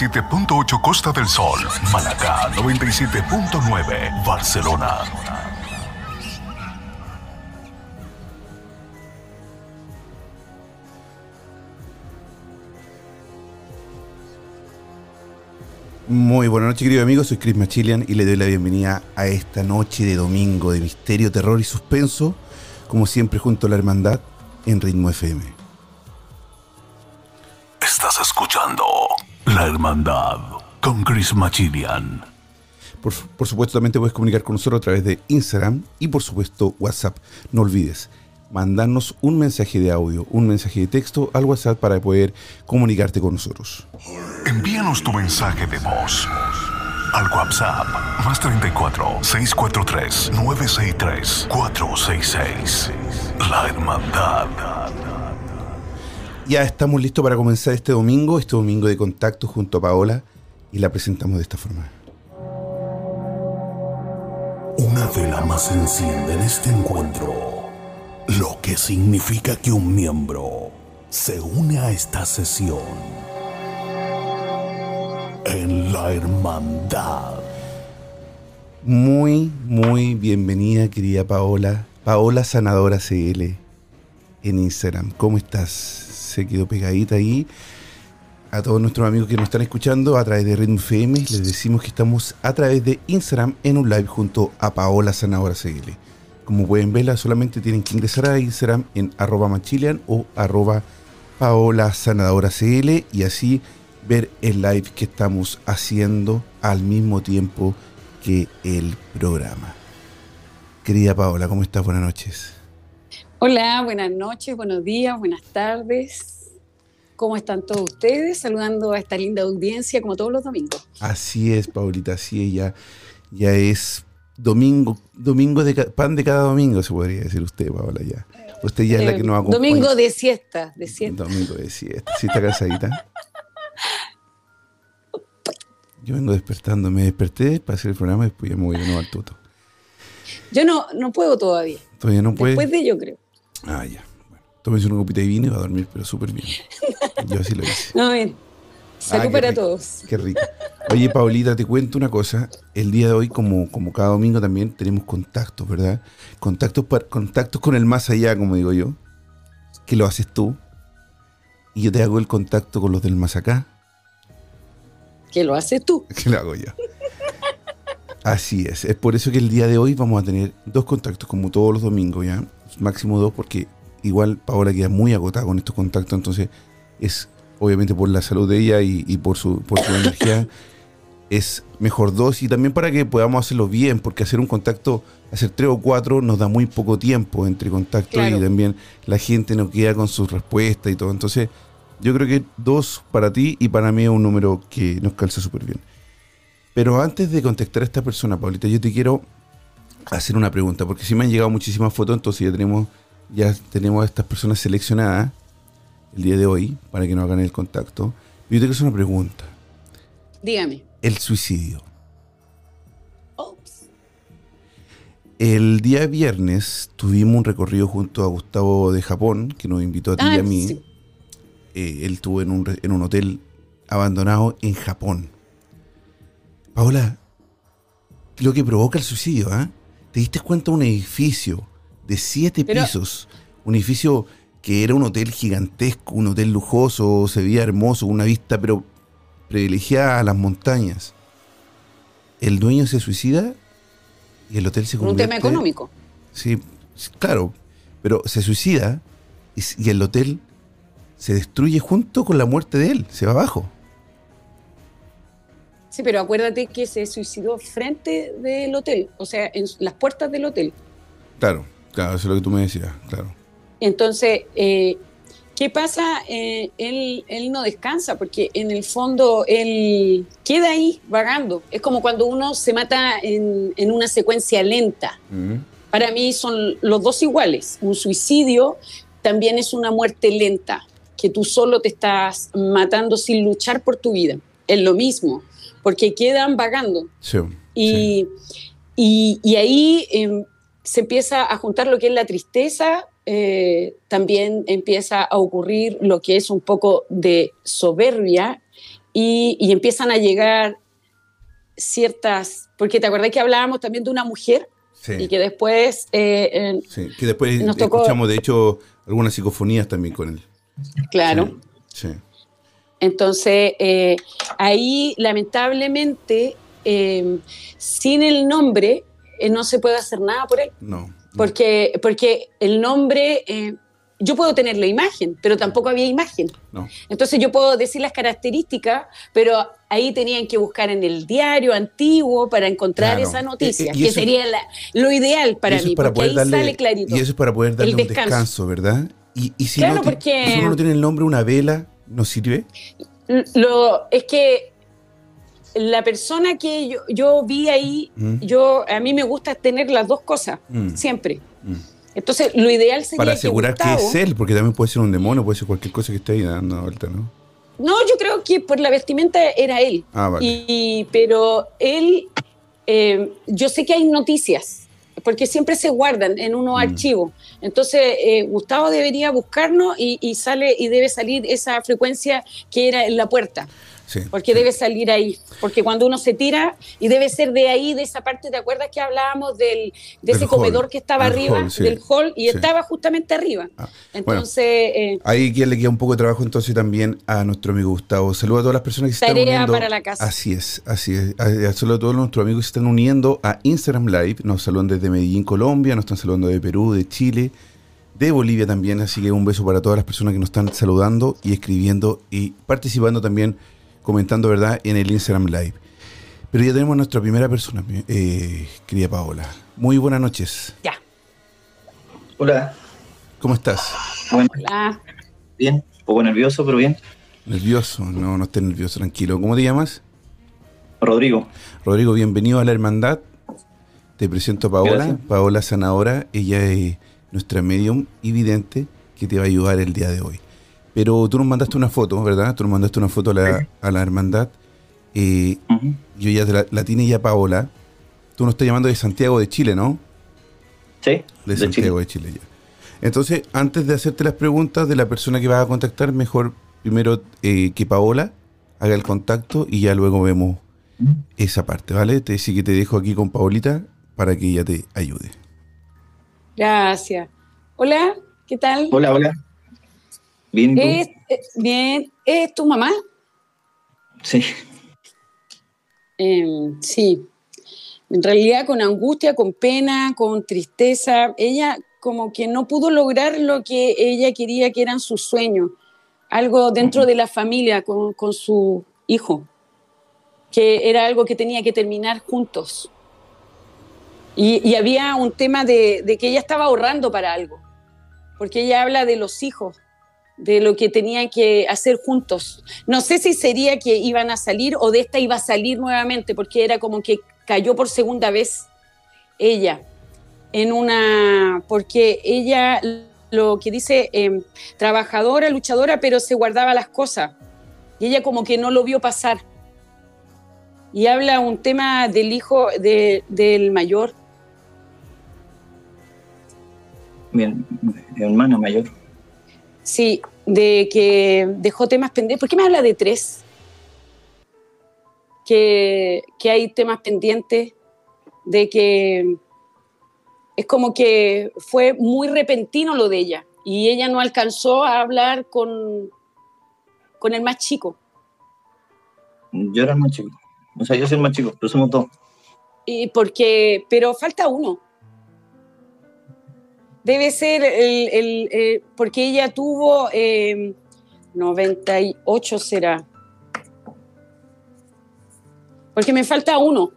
87.8 Costa del Sol, Malacá 97.9 Barcelona. Muy buenas noches, queridos amigos. Soy Chris Machilian y le doy la bienvenida a esta noche de domingo de misterio, terror y suspenso, como siempre junto a la hermandad en Ritmo FM. Estás escuchando La Hermandad con Chris Machilian. Por, por supuesto, también te puedes comunicar con nosotros a través de Instagram y, por supuesto, WhatsApp. No olvides mandarnos un mensaje de audio, un mensaje de texto al WhatsApp para poder comunicarte con nosotros. Envíanos tu mensaje de voz al WhatsApp más 34 643 963 466. La Hermandad. Ya estamos listos para comenzar este domingo, este domingo de contacto junto a Paola y la presentamos de esta forma. Una vela más enciende en este encuentro, lo que significa que un miembro se une a esta sesión en la hermandad. Muy, muy bienvenida, querida Paola. Paola Sanadora CL en Instagram. ¿Cómo estás? Se quedó pegadita ahí. A todos nuestros amigos que nos están escuchando a través de Ritmo FM, les decimos que estamos a través de Instagram en un live junto a Paola Sanadora CL. Como pueden verla, solamente tienen que ingresar a Instagram en arroba machilian o arroba Paola Sanadora CL y así ver el live que estamos haciendo al mismo tiempo que el programa. Querida Paola, ¿cómo estás? Buenas noches. Hola, buenas noches, buenos días, buenas tardes. ¿Cómo están todos ustedes? Saludando a esta linda audiencia como todos los domingos. Así es, Paulita, así es, ya, ya es domingo, domingo de pan de cada domingo, se podría decir usted, Paola, ya. Usted ya es la que nos acompaña. Eh, Domingo de siesta, de siesta. Domingo de siesta. ¿Sí está cansadita? Yo vengo despertando, me desperté para hacer el programa y después ya me voy de nuevo al tuto. Yo no, no puedo todavía. Todavía no puede. Después de yo creo. Ah, ya. Bueno, tómese una copita de vino y va a dormir, pero súper bien. Yo así lo hice. No, bien. Salud Ah, para rico, todos. Qué rico. Oye, Paulita, te cuento una cosa. El día de hoy, como, como cada domingo, también tenemos contactos, ¿verdad? Contactos, par- contactos con el más allá, como digo yo. Que lo haces tú. Y yo te hago el contacto con los del más acá. Que lo haces tú. que lo hago yo. Así es. Es por eso que el día de hoy vamos a tener dos contactos, como todos los domingos, ¿ya? Máximo dos, porque igual Paola queda muy agotada con estos contactos, entonces es obviamente por la salud de ella y, y por su, por su energía. Es mejor dos y también para que podamos hacerlo bien, porque hacer un contacto, hacer tres o cuatro nos da muy poco tiempo entre contactos Claro. y también la gente no queda con sus respuestas y todo. Entonces, yo creo que dos para ti y para mí es un número que nos calza súper bien. Pero antes de contactar a esta persona, Paulita, yo te quiero hacer una pregunta, porque si me han llegado muchísimas fotos, entonces ya tenemos, ya tenemos a estas personas seleccionadas el día de hoy para que nos hagan el contacto. Yo te quiero hacer una pregunta. Dígame. El suicidio. Ops. El día viernes tuvimos un recorrido junto a Gustavo de Japón, que nos invitó a ti y Ah, a mí. sí. Eh, él estuvo en un, en un hotel abandonado en Japón. Paola, lo que provoca el suicidio, ¿ah? ¿Te diste cuenta un edificio de siete Pero- pisos? Un edificio que era un hotel gigantesco, un hotel lujoso, se veía hermoso, una vista pero privilegiada a las montañas. El dueño se suicida y el hotel se Por un convierte... tema económico. Sí, claro, pero se suicida y, y el hotel se destruye junto con la muerte de él, se va abajo. Sí, pero acuérdate que se suicidó frente del hotel, o sea, en las puertas del hotel. Claro, claro, eso es lo que tú me decías, claro. Entonces, eh, ¿qué pasa? Eh, él, él no descansa porque en el fondo él queda ahí vagando. Es como cuando uno se mata en, en una secuencia lenta. Para mí son los dos iguales. Un suicidio también es una muerte lenta, que tú solo te estás matando sin luchar por tu vida. Es lo mismo, porque quedan vagando. Sí, Y, y- y ahí em, se empieza a juntar lo que es la tristeza, eh, también empieza a ocurrir lo que es un poco de soberbia y, y empiezan a llegar ciertas, porque te acordás que hablábamos también de una mujer sí, y que después, eh, eh, sí, que después nos tocó- escuchamos de hecho algunas psicofonías también con él. claro, Sí, sí. Entonces eh, ahí lamentablemente eh, sin el nombre eh, no se puede hacer nada por él. no. no. Porque, porque el nombre, eh, yo puedo tener la imagen, pero tampoco había imagen. no. Entonces yo puedo decir las características, pero ahí tenían que buscar en el diario antiguo para encontrar Claro. esa noticia, Y- y que eso- sería la- lo ideal para mí, para porque poder ahí darle, sale clarito. Y eso es para poder darle El un descanso. descanso, ¿verdad? Y, y si, Claro, no, porque- si uno no tiene el nombre, una vela, ¿no sirve? Lo, es que la persona que yo, yo vi ahí, Mm. yo a mí me gusta tener las dos cosas, Mm. siempre. Mm. Entonces, lo ideal sería Para asegurar que, Gustavo- es él, porque también puede ser un demonio, puede ser cualquier cosa que esté ahí dando vuelta, ¿no? No, yo creo que por la vestimenta era él. Ah, vale. Y, pero él, eh, yo sé que hay noticias, porque siempre se guardan en unos Mm. archivos. Entonces, eh, Gustavo debería buscarnos y, y sale y debe salir esa frecuencia que era en la puerta, Sí. porque debe salir ahí. Porque cuando uno se tira, y debe ser de ahí, de esa parte, ¿te acuerdas que hablábamos del, de Del ese hall. comedor que estaba arriba, hall, sí. del hall, y estaba justamente arriba? Ah, bueno. Entonces, eh, Ahí que le queda un poco de trabajo entonces también a nuestro amigo Gustavo. Saludos a todas las personas que se están Tarea uniendo. para la casa. Así es, así es. Saludos a todos nuestros amigos que se están uniendo a Instagram Live. Nos saludan desde Medellín, Colombia, nos están saludando de Perú, de Chile, de Bolivia también. Así que un beso para todas las personas que nos están saludando y escribiendo y participando también, comentando, ¿verdad?, en el Instagram Live. Pero ya tenemos a nuestra primera persona, eh, querida Paola. Muy buenas noches. ya. Hola, ¿Cómo estás? bueno, Ah, bien, un poco nervioso, pero bien. Nervioso, no, no estés nervioso, tranquilo. ¿Cómo te llamas? Rodrigo, Rodrigo, bienvenido a la hermandad. Te presento a Paola, Gracias. Paola Sanadora. Ella es nuestra medium y vidente que te va a ayudar el día de hoy. Pero tú nos mandaste una foto, ¿verdad? Tú nos mandaste una foto a la, a la hermandad. Eh, yo ya te la, la tiene ya Paola. Tú nos estás llamando de Santiago de Chile, ¿no? ¿sí? De, de Santiago Chile. de Chile ya. Entonces, antes de hacerte las preguntas de la persona que vas a contactar, mejor primero eh, que Paola haga el contacto y ya luego vemos esa parte, ¿vale? Te, sí que te dejo aquí con Paolita para que ella te ayude. gracias. Hola, ¿qué tal? Hola, hola. Bien, ¿y tú? Es- eh, bien, ¿es tu mamá? Sí, Eh, sí. En realidad con angustia, con pena, con tristeza. Ella como que no pudo lograr lo que ella quería que eran sus sueños. Algo dentro de la familia con, con su hijo. Que era algo que tenía que terminar juntos. Y, y había un tema de, de que ella estaba ahorrando para algo. Porque ella habla de los hijos, de lo que tenían que hacer juntos. No sé si sería que iban a salir o de esta iba a salir nuevamente, porque era como que cayó por segunda vez ella en una, porque ella lo que dice, eh, trabajadora, luchadora, pero se guardaba las cosas. Y ella como que no lo vio pasar. Y habla un tema del hijo de- del mayor, Mi, mi hermana mayor. Sí, de que dejó temas pendientes. ¿Por qué me habla de tres? Que, que hay temas pendientes, de que es como que fue muy repentino lo de ella y ella no alcanzó a hablar con, con el más chico. Yo era el más chico. O sea, yo soy el más chico, pero somos dos. Y porque, pero falta uno. Debe ser el, el- eh, porque ella tuvo eh, 98 será. Porque me falta uno.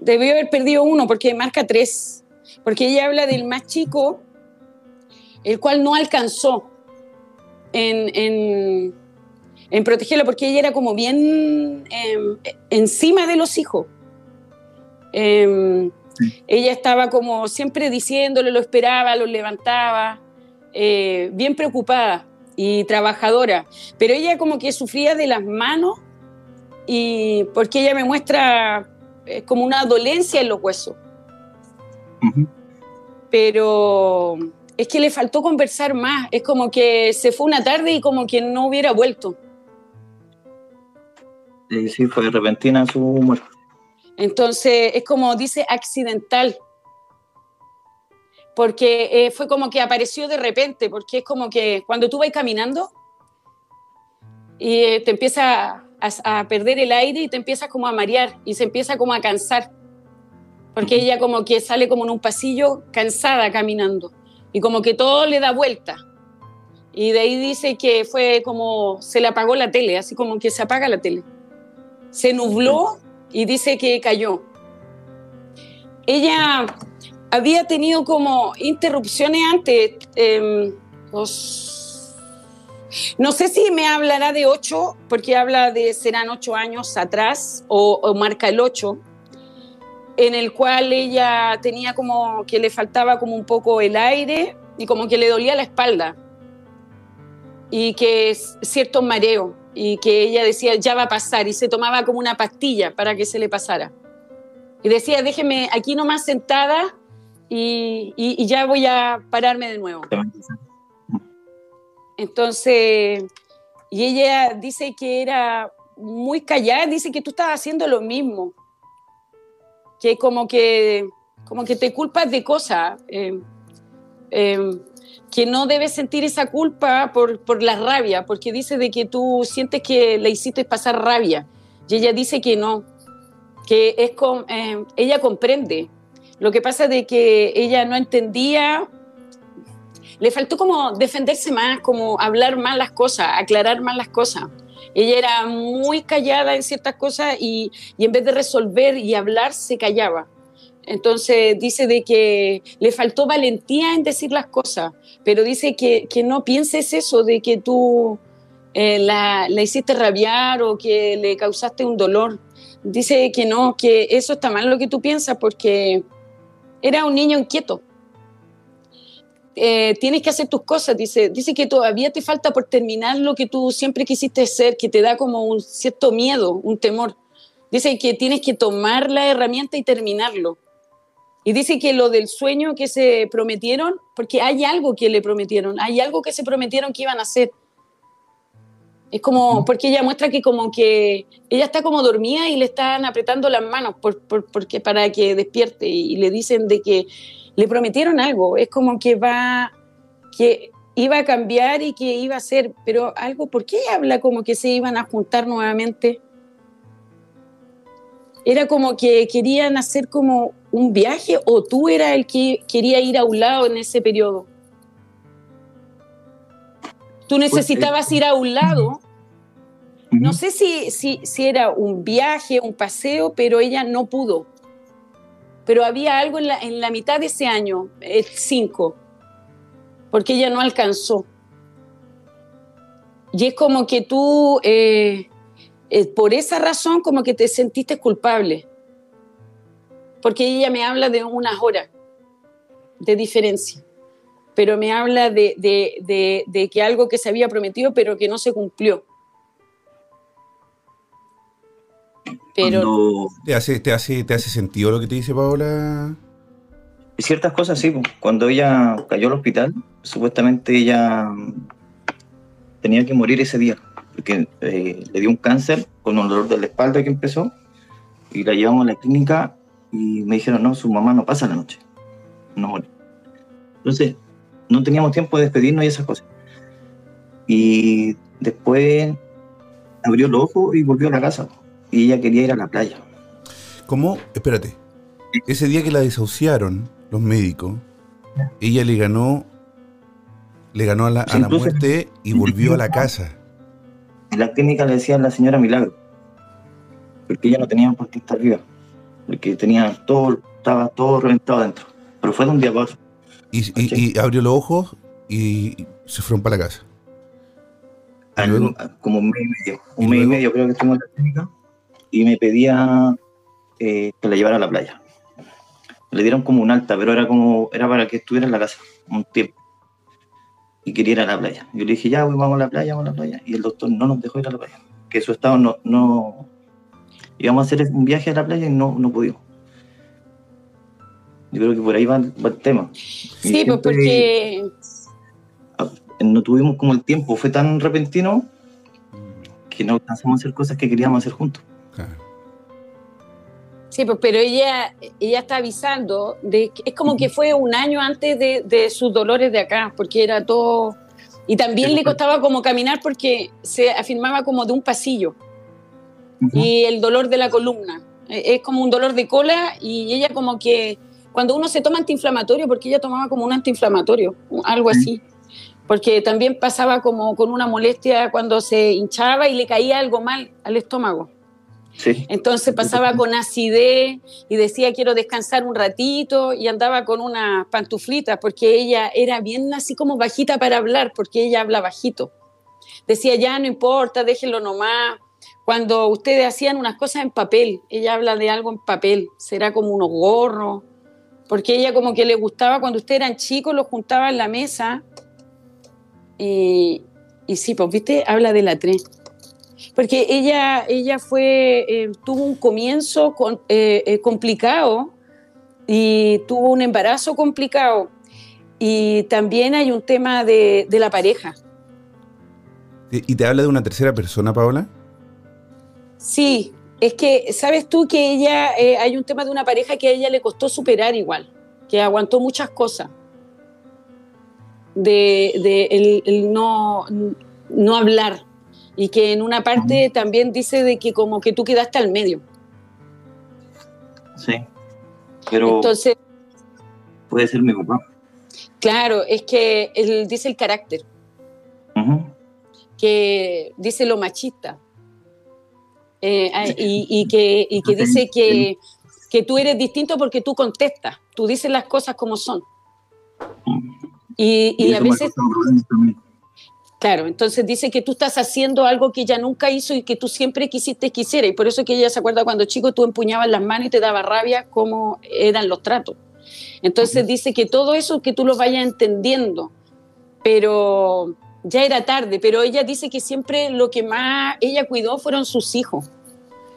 Debió haber perdido uno porque marca tres. Porque ella habla del más chico, el cual no alcanzó en, en, protegerlo porque ella era como bien eh, encima de los hijos. Eh, ella estaba como siempre diciéndole, lo esperaba, lo levantaba, eh, bien preocupada y trabajadora. Pero ella como que sufría de las manos y porque ella me muestra eh, como una dolencia en los huesos. Pero es que le faltó conversar más. Es como que se fue una tarde y como que no hubiera vuelto. Sí, fue repentina su muerte. Entonces, es como dice accidental. Porque eh, fue como que apareció de repente, porque es como que cuando tú vas caminando y eh, te empieza a, a perder el aire y te empiezas como a marear y se empieza como a cansar. Porque ella como que sale como en un pasillo cansada caminando y como que todo le da vuelta. Y de ahí dice que fue como se le apagó la tele, así como que se apaga la tele. Se nubló y dice que cayó. Ella había tenido como interrupciones antes. eh, los- no sé si me hablará de ocho, porque habla de serán ocho años atrás, o, o marca el ocho, en el cual ella tenía como que le faltaba como un poco el aire y como que le dolía la espalda y que es cierto mareo y que ella decía ya va a pasar y se tomaba como una pastilla para que se le pasara. Y decía, déjeme aquí nomás sentada y, y- y ya voy a pararme de nuevo. Entonces, y ella dice que era muy callada, dice que tú estabas haciendo lo mismo, que como que, como que te culpas de cosas, eh, eh, que no debes sentir esa culpa por, por la rabia, porque dice de que tú sientes que le hiciste pasar rabia, y ella dice que no, que es con, eh, ella comprende. Lo que pasa de que ella no entendía, le faltó como defenderse más, como hablar más las cosas, aclarar más las cosas. Ella era muy callada en ciertas cosas y, y en vez de resolver y hablar, se callaba. Entonces dice de que le faltó valentía en decir las cosas, pero dice que, que no pienses eso, de que tú eh, la, la hiciste rabiar o que le causaste un dolor. Dice que no, que eso está mal lo que tú piensas porque era un niño inquieto. Eh, tienes que hacer tus cosas, dice, dice que todavía te falta por terminar lo que tú siempre quisiste ser, que te da como un cierto miedo, un temor. Dice que tienes que tomar la herramienta y terminarlo. Y dice que lo del sueño que se prometieron, porque hay algo que le prometieron, hay algo que se prometieron que iban a hacer. Es como, porque ella muestra que como que ella está como dormida y le están apretando las manos por, por- porque, para que despierte y, le dicen de que le prometieron algo. Es como que va, que iba a cambiar y que iba a ser, pero algo, ¿por qué ella habla como que se iban a juntar nuevamente? Era como que querían hacer como un viaje o tú eras el que quería ir a un lado en ese periodo. Tú necesitabas ir a un lado no sé si, si, si era un viaje, un paseo, pero ella no pudo. Pero había algo en la, en la mitad de ese año, el 5, porque ella no alcanzó. Y es como que tú, eh, eh, por esa razón, como que te sentiste culpable. Porque ella me habla de unas horas de diferencia. Pero me habla de, de, de, de que algo que se había prometido, pero que no se cumplió. Pero Cuando- ¿Te hace, te, hace, ¿Te hace sentido lo que te dice Paola? ciertas cosas sí, cuando ella cayó al hospital, supuestamente ella tenía que morir ese día, porque eh, le dio un cáncer con un dolor de la espalda que empezó, y la llevamos a la clínica y me dijeron, no, su mamá no pasa la noche, no. Entonces, no teníamos tiempo de despedirnos y esas cosas. Y después abrió los ojos y volvió a la casa, y ella quería ir a la playa. ¿Cómo? Espérate. Ese día que la desahuciaron los médicos, ella le ganó le ganó a la, a la muerte y volvió a la casa. En la clínica le decían la señora Milagro, porque ella no tenía por qué estar viva, porque tenía todo, estaba todo reventado adentro. Pero fue de un día para otro. Y, y- y abrió los ojos y se fueron para la casa. Al- luego? como un mes y medio. ¿Y Un mes y medio creo que estuvimos en la clínica y me pedía eh, que la llevara a la playa. Le dieron como un alta, pero era como era para que estuviera en la casa un tiempo. Y quería ir a la playa. Yo le dije, ya, vamos a la playa, vamos a la playa. Y el doctor no nos dejó ir a la playa. Que su estado no... no... Íbamos a hacer un viaje a la playa y no, no pudimos. Yo creo que por ahí va, va el tema. Sí, pues porque no tuvimos como el tiempo, fue tan repentino que no alcanzamos a hacer cosas que queríamos hacer juntos. Claro. Sí, pues, pero ella, ella está avisando de que es como que fue un año antes de, de sus dolores de acá, porque era todo. Y también Sí, le pues. costaba como caminar porque se afirmaba como de un pasillo y el dolor de la columna. Eh, Es como un dolor de cola y ella como que cuando uno se toma antiinflamatorio, porque ella tomaba como un antiinflamatorio, algo así, porque también pasaba como con una molestia cuando se hinchaba y le caía algo mal al estómago. Sí, Entonces pasaba con acidez y decía quiero descansar un ratito y andaba con unas pantuflitas porque ella era bien así como bajita para hablar porque ella habla bajito. Decía ya no importa, déjenlo nomás. Cuando ustedes hacían unas cosas en papel, ella habla de algo en papel, será como unos gorros, porque ella como que le gustaba cuando ustedes eran chicos, los juntaba en la mesa y, sí, pues viste, habla de la 3. Porque ella, ella fue, eh, tuvo un comienzo con- eh, eh, complicado y tuvo un embarazo complicado. Y también hay un tema de, la pareja. ¿Y y te habla de una tercera persona, Paola? Sí, es que, ¿sabes tú que ella, eh, hay un tema de una pareja que a ella le costó superar igual, que aguantó muchas cosas. De, de el, el no, no hablar. Y que en una parte también dice de que como que tú quedaste al medio. sí. Pero Entonces, puede ser mi papá. claro, es que él dice el carácter, que dice lo machista. Eh, ah, y, y que, y que dice que, que tú eres distinto porque tú contestas, tú dices las cosas como son. Y, y a veces, claro, entonces dice que tú estás haciendo algo que ella nunca hizo y que tú siempre quisiste que hiciera. Y por eso que ella se acuerda cuando chico tú empuñabas las manos y te daba rabia cómo eran los tratos. Entonces dice que todo eso que tú lo vayas entendiendo, pero ya era tarde, pero ella dice que siempre lo que más ella cuidó fueron sus hijos.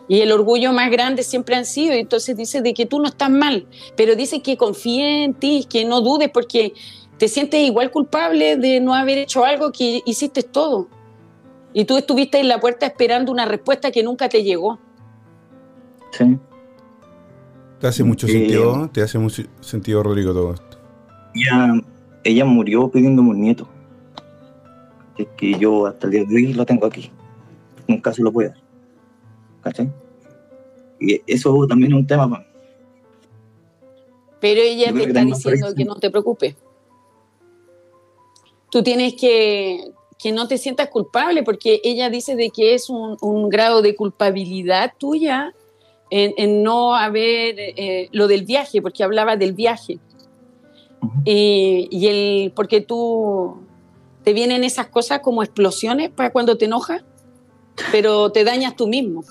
Y el orgullo más grande siempre han sido. Y entonces dice de que tú no estás mal, pero dice que confíe en ti, que no dudes porque te sientes igual culpable de no haber hecho algo que hiciste todo. Y tú estuviste en la puerta esperando una respuesta que nunca te llegó. Sí. ¿Te hace mucho Eh, sentido? ¿Te hace mucho sentido, Rodrigo, todo esto? Ella, ella murió pidiéndome un nieto. Que yo hasta el día de hoy lo tengo aquí. Nunca se lo puedo dar. ¿Cachai? Y eso también es un tema. Pero ella te está diciendo que no te preocupes. Tú tienes que que no te sientas culpable, porque ella dice de que es un, un grado de culpabilidad tuya en, en no haber eh, lo del viaje, porque hablaba del viaje. Y, y el, porque tú te vienen esas cosas como explosiones para cuando te enojas, pero te dañas tú mismo.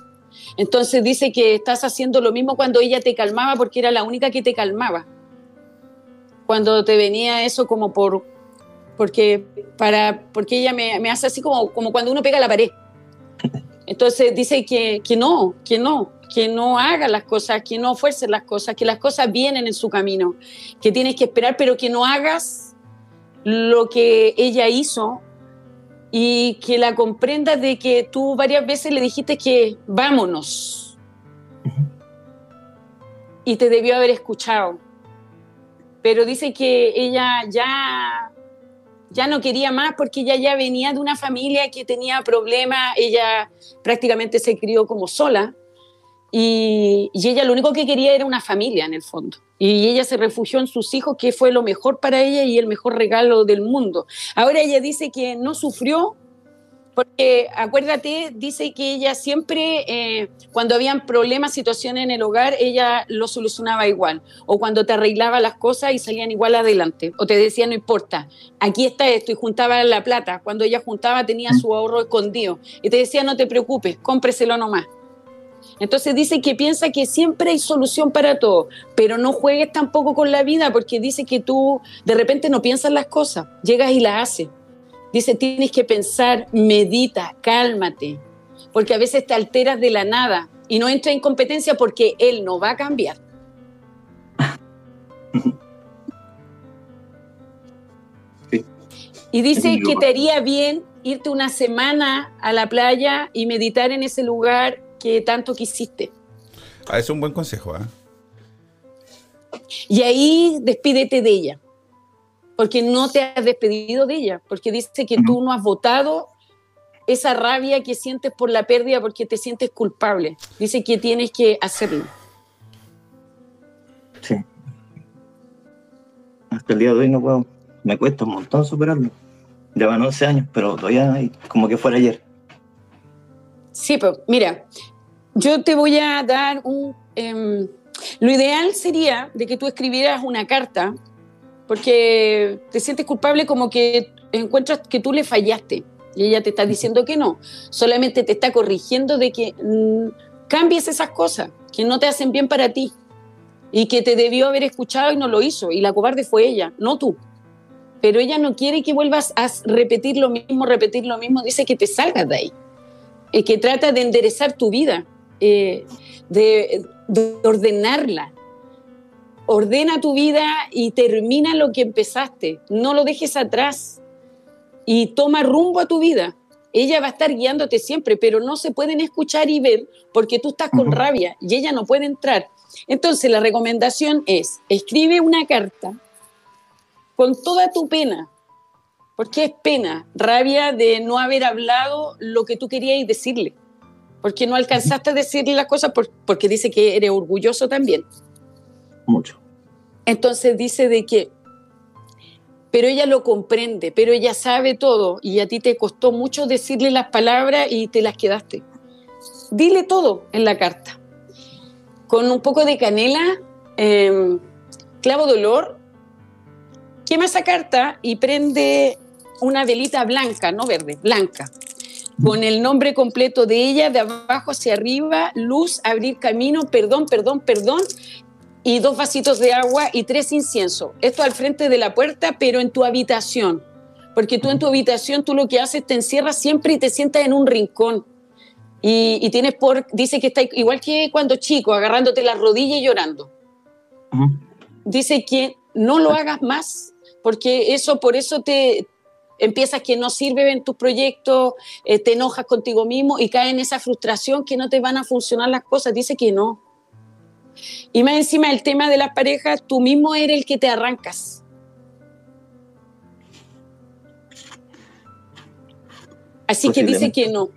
Entonces dice que estás haciendo lo mismo cuando ella te calmaba, porque era la única que te calmaba. Cuando te venía eso como por, porque, para, porque ella me, me hace así como, como cuando uno pega la pared. Entonces dice que, que no, que no, que no haga las cosas, que no fuerces las cosas, que las cosas vienen en su camino, que tienes que esperar, pero que no hagas lo que ella hizo y que la comprendas de que tú varias veces le dijiste que vámonos. Y te debió haber escuchado. Pero dice que ella ya ya no quería más porque ella ya venía de una familia que tenía problemas, ella prácticamente se crió como sola y, ella lo único que quería era una familia en el fondo. Y ella se refugió en sus hijos, que fue lo mejor para ella y el mejor regalo del mundo. Ahora ella dice que no sufrió porque acuérdate, dice que ella siempre, eh, cuando habían problemas, situaciones en el hogar, ella lo solucionaba igual. O cuando te arreglaba las cosas y salían igual adelante. O te decía, no importa, aquí está esto y juntaba la plata. Cuando ella juntaba tenía su ahorro escondido. Y te decía, no te preocupes, cómpreselo nomás. Entonces dice que piensa que siempre hay solución para todo, pero no juegues tampoco con la vida porque dice que tú de repente no piensas las cosas, llegas y las haces. Dice, tienes que pensar, medita, cálmate, porque a veces te alteras de la nada y no entra en competencia porque él no va a cambiar. Y dice que te haría bien irte una semana a la playa y meditar en ese lugar que tanto quisiste. Ah, es un buen consejo. ¿eh? Y ahí despídete de ella porque no te has despedido de ella, porque dice que tú no has votado esa rabia que sientes por la pérdida porque te sientes culpable. Dice que tienes que hacerlo. Sí. Hasta el día de hoy no puedo. Me cuesta un montón superarlo. Llevan 11 años, pero todavía como que fuera ayer. Sí, pero mira, yo te voy a dar un... Em, lo ideal sería de que tú escribieras una carta porque te sientes culpable como que encuentras que tú le fallaste y ella te está diciendo que no, solamente te está corrigiendo de que mm, cambies esas cosas que no te hacen bien para ti y que te debió haber escuchado y no lo hizo y la cobarde fue ella, no tú. Pero ella no quiere que vuelvas a repetir lo mismo, repetir lo mismo, dice que te salgas de ahí, y que trata de enderezar tu vida, eh, de ordenarla, ordena tu vida y termina lo que empezaste. No lo dejes atrás y toma rumbo a tu vida. Ella va a estar guiándote siempre, pero no se pueden escuchar y ver porque tú estás con rabia y ella no puede entrar. Entonces la recomendación es, escribe una carta con toda tu pena, porque es pena, rabia de no haber hablado lo que tú querías decirle, porque no alcanzaste a decirle las cosas porque dice que eres orgulloso también mucho. Entonces dice de que, pero ella lo comprende, pero ella sabe todo y a ti te costó mucho decirle las palabras y te las quedaste. Dile todo en la carta. Con un poco de canela, em, clavo de olor, quema esa carta y prende una velita blanca, no verde, blanca, con el nombre completo de ella, de abajo hacia arriba, luz, abrir camino, perdón, perdón, perdón, y dos vasitos de agua y tres inciensos. Esto al frente de la puerta, pero en tu habitación. Porque tú en tu habitación, tú lo que haces, te encierras siempre y te sientas en un rincón. Y, tienes por, dice que está igual que cuando chico, agarrándote la rodilla y llorando. Dice que no lo hagas más, porque eso, por eso te empiezas que no sirve en tus proyectos, eh, te enojas contigo mismo y caes en esa frustración que no te van a funcionar las cosas. Dice que no, y más encima el tema de las parejas, tú mismo eres el que te arrancas. Así que dice que no.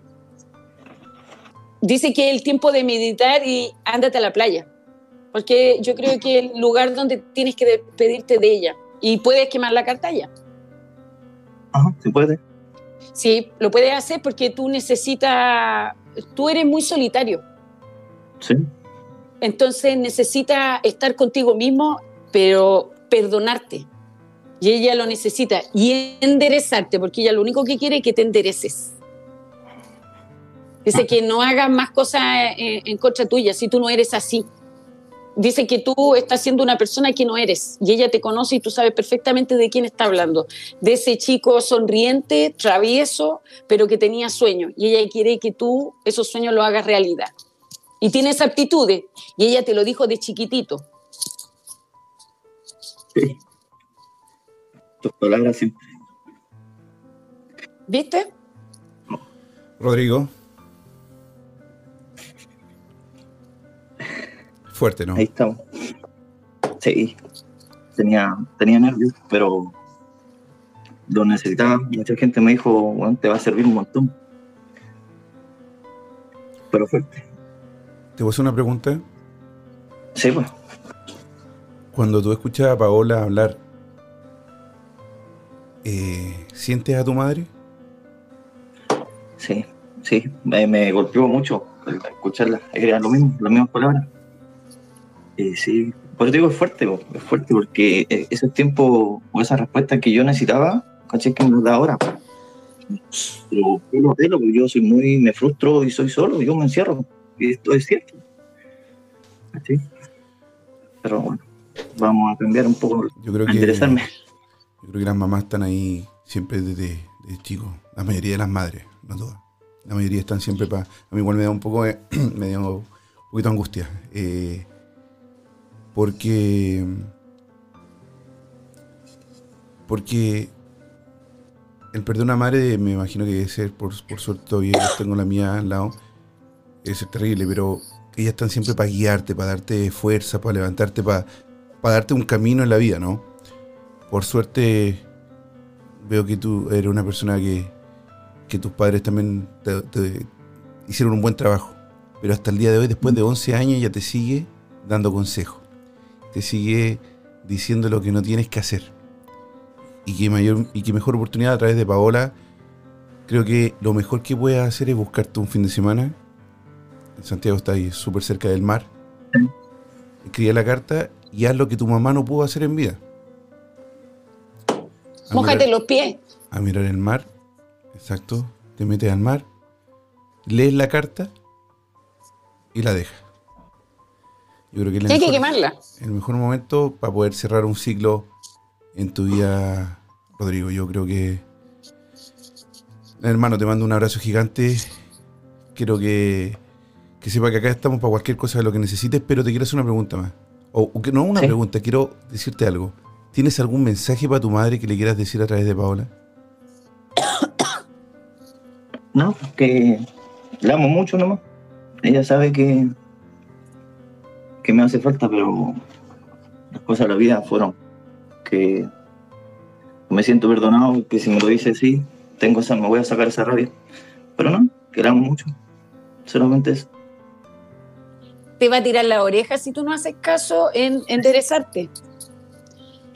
Dice que es el tiempo de meditar y ándate a la playa. Porque yo creo que es el lugar donde tienes que despedirte de ella. Y puedes quemar la cartalla. Ajá, se puede. Sí, lo puedes hacer porque tú necesitas. Tú eres muy solitario. Sí. Entonces necesita estar contigo mismo, pero perdonarte. Y ella lo necesita. Y enderezarte, porque ella lo único que quiere es que te endereces. Dice que no hagas más cosas en, contra tuya si tú no eres así. Dice que tú estás siendo una persona que no eres y ella te conoce y tú sabes perfectamente de quién está hablando. De ese chico sonriente, travieso, pero que tenía sueños y ella quiere que tú esos sueños los hagas realidad. Y tienes aptitudes y ella te lo dijo de chiquitito. Sí. Tus palabras siempre. ¿Viste? Rodrigo. Fuerte, ¿no? Ahí estamos. Sí. Tenía, tenía nervios, pero lo necesitaba. Mucha gente me dijo, bueno, te va a servir un montón. Pero fuerte. ¿Te voy a hacer una pregunta? Sí, pues. Cuando tú escuchas a Paola hablar, eh, ¿sientes a tu madre? Sí, sí. Me, me golpeó mucho escucharla. Era lo mismo, las mismas palabras. Eh, sí, por eso digo es fuerte, po, es fuerte porque eh, ese tiempo o esa respuesta que yo necesitaba, caché que me lo da ahora. Pero yo lo porque yo soy muy, me frustro y soy solo, yo me encierro. Y esto es cierto. ¿Cachai? Pero bueno, vamos a cambiar un poco, Yo creo a que, interesarme. yo creo que las mamás están ahí siempre desde, desde chicos. La mayoría de las madres, no todas. La mayoría están siempre para... A mí igual me da un poco, de- me da un poquito de angustia. eh, porque... Porque el perder una madre me imagino que debe ser, por, por suerte todavía tengo la mía al lado, ser terrible, pero ellas están siempre para guiarte, para darte fuerza, para levantarte, para, para darte un camino en la vida, ¿no? Por suerte veo que tú eres una persona que, que tus padres también hicieron un buen trabajo, pero hasta el día de hoy, después de 11 años, ella te sigue dando consejos, te sigue diciendo lo que no tienes que hacer. Y que, mayor, y que mejor oportunidad a través de Paola, creo que lo mejor que puedes hacer es buscarte un fin de semana. En Santiago está ahí súper cerca del mar. Escribe la carta y haz lo que tu mamá no pudo hacer en vida. A Mójate mirar- los pies. a mirar el mar. Exacto. Te metes al mar, lees la carta y la dejas. Yo creo que es Hay que quemarla. el mejor momento para poder cerrar un ciclo en tu vida, Rodrigo. Yo creo que. Hermano, te mando un abrazo gigante. Quiero que, que sepa que acá estamos para cualquier cosa de lo que necesites, pero te quiero hacer una pregunta más. O, o que no una Sí. pregunta, quiero decirte algo. ¿Tienes algún mensaje para tu madre que le quieras decir a través de Paola? No, que la amo mucho nomás. Ella sabe que, que me hace falta, pero las cosas de la vida fueron que me siento perdonado, que si me lo dice sí, tengo esa, me voy a sacar esa rabia. Pero no, que mucho. Solamente eso. Te va a tirar la oreja si tú no haces caso en enderezarte.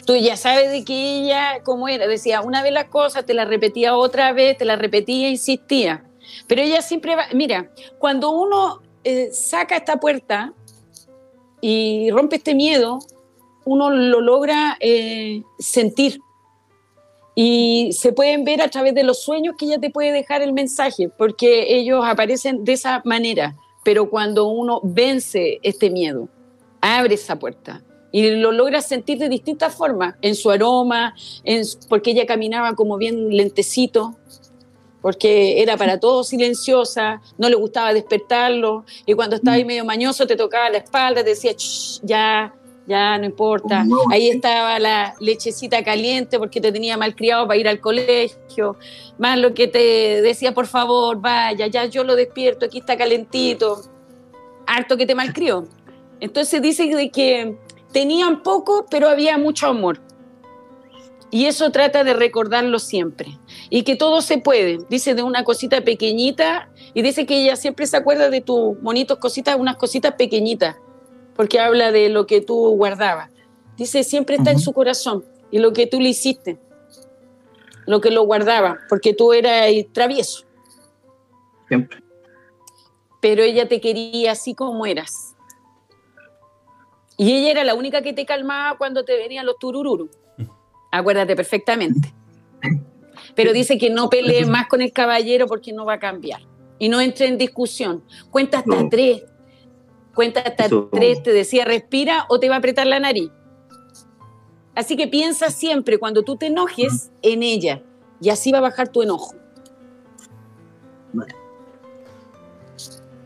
Tú ya sabes de que ella, como era, decía una vez las cosas, te la repetía otra vez, te la repetía, insistía. Pero ella siempre va, mira, cuando uno eh, saca esta puerta y rompe este miedo, uno lo logra eh, sentir. Y se pueden ver a través de los sueños que ella te puede dejar el mensaje, porque ellos aparecen de esa manera. Pero cuando uno vence este miedo, abre esa puerta y lo logra sentir de distintas formas, en su aroma, en, porque ella caminaba como bien lentecito, porque era para todo silenciosa, no le gustaba despertarlo, y cuando estaba ahí medio mañoso te tocaba la espalda, te decía, "Shh, ya, ya, no importa. Ahí estaba la lechecita caliente porque te tenía mal criado para ir al colegio, más lo que te decía, por favor, vaya, ya yo lo despierto, aquí está calentito, harto que te malcrió. Entonces dice que tenían poco, pero había mucho amor. Y eso trata de recordarlo siempre. Y que todo se puede. Dice de una cosita pequeñita y dice que ella siempre se acuerda de tus bonitos cositas, unas cositas pequeñitas, porque habla de lo que tú guardabas. Dice, siempre está en su corazón y lo que tú le hiciste, lo que lo guardaba, porque tú eras travieso, Siempre. pero ella te quería así como eras. Y ella era la única que te calmaba cuando te venían los turururu. Acuérdate perfectamente. Pero dice que no pelees más con el caballero porque no va a cambiar. Y no entre en discusión. Cuenta hasta No. tres. cuenta hasta Eso- tres, te decía respira o te va a apretar la nariz. Así que piensa siempre cuando tú te enojes en ella y así va a bajar tu enojo. Vale.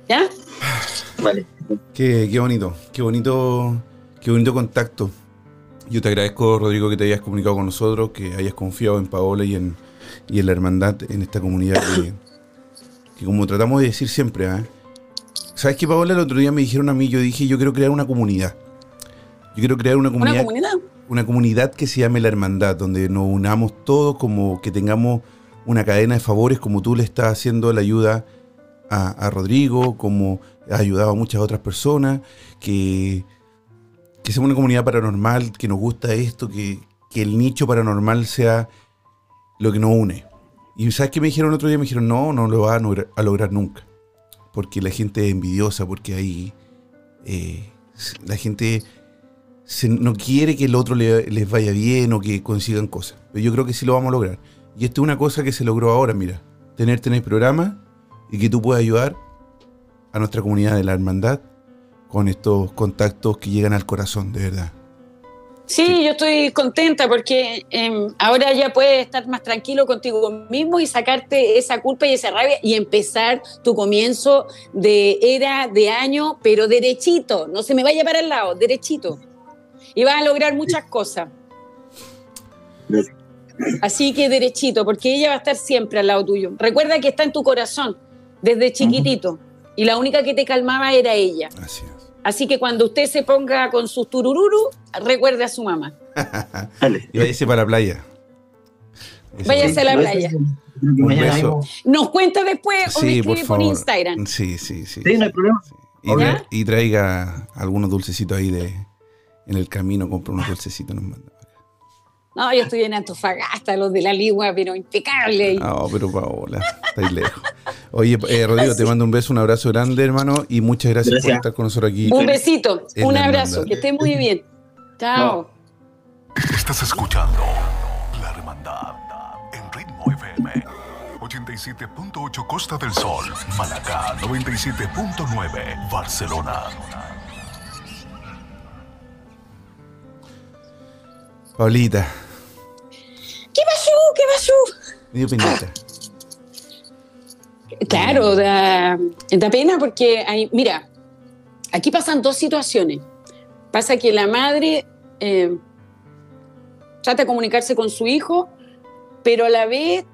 ¿Ya? Vale. Qué, qué bonito, qué bonito, qué bonito contacto. Yo te agradezco, Rodrigo, que te hayas comunicado con nosotros, que hayas confiado en Paola y en, y en la hermandad, en esta comunidad que, que como tratamos de decir siempre, ¿ah? ¿sabes qué, Paola? El otro día me dijeron a mí, yo dije, yo quiero crear una comunidad. Yo quiero crear una Una comunidad, comunidad. una comunidad que se llame la hermandad, donde nos unamos todos, como que tengamos una cadena de favores, como tú le estás haciendo la ayuda a, a Rodrigo, como has ayudado a muchas otras personas, que, que sea una comunidad paranormal, que nos gusta esto, que, que el nicho paranormal sea lo que nos une. Y ¿sabes qué me dijeron otro día? Me dijeron, no, no lo van a lograr, nunca. Porque la gente es envidiosa, porque ahí eh, la gente se- no quiere que el otro le- les vaya bien o que consigan cosas. Pero yo creo que sí lo vamos a lograr. Y esto es una cosa que se logró ahora, mira. Tenerte en el programa y que tú puedas ayudar a nuestra comunidad de la hermandad con estos contactos que llegan al corazón, de verdad. Sí, yo estoy contenta porque em, ahora ya puedes estar más tranquilo contigo mismo y sacarte esa culpa y esa rabia y empezar tu comienzo de era, de año, pero derechito, no se me vaya para el lado, derechito. Y vas a lograr muchas cosas. Así que derechito, porque ella va a estar siempre al lado tuyo. Recuerda que está en tu corazón desde chiquitito y la única que te calmaba era ella. Así es. Así que cuando usted se ponga con sus turururu, recuerde a su mamá. Y váyase para la playa. Váyase a la playa. Un beso. Nos cuenta después o me Sí, escribe por. Instagram. Sí, sí, sí. Sí, no hay problema. Y, tra- ¿Ya? y traiga algunos dulcecitos ahí de en el camino, compra unos dulcecitos nos manda. No, yo estoy en Antofagasta, los de la Ligua, pero impecable. No, pero Paola, estáis lejos. Oye, eh, Rodrigo, te mando un beso, un abrazo grande, hermano, y muchas gracias, por estar con nosotros aquí. Un besito, un abrazo, hermandad. que esté muy bien. Chao. Estás escuchando La Hermandad en Ritmo FM 87.8 Costa del Sol, Malacá 97.9 Barcelona. Paulita, ¿Qué pasó? ¿Qué pasó? me dio penita. Claro, da, da pena porque, hay, mira, aquí pasan dos situaciones. Pasa que la madre eh, trata de comunicarse con su hijo, pero a la vez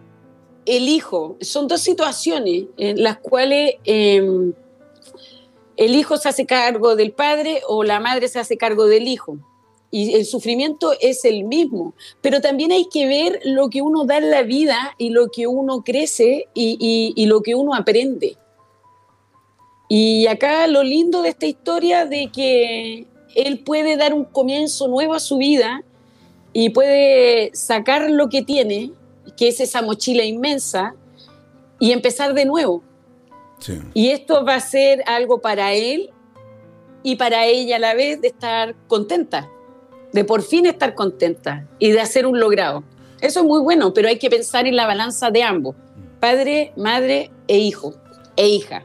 el hijo, son dos situaciones en las cuales eh, el hijo se hace cargo del padre o la madre se hace cargo del hijo. Y el sufrimiento es el mismo, pero también hay que ver lo que uno da en la vida y lo que uno crece y, y- y lo que uno aprende. Y acá lo lindo de esta historia de que él puede dar un comienzo nuevo a su vida y puede sacar lo que tiene, que es esa mochila inmensa, y empezar de nuevo. Sí. Y esto va a ser algo para él y para ella a la vez de estar contenta, de por fin estar contenta y de hacer un logrado. Eso es muy bueno, pero hay que pensar en la balanza de ambos, padre, madre e hijo, e hija.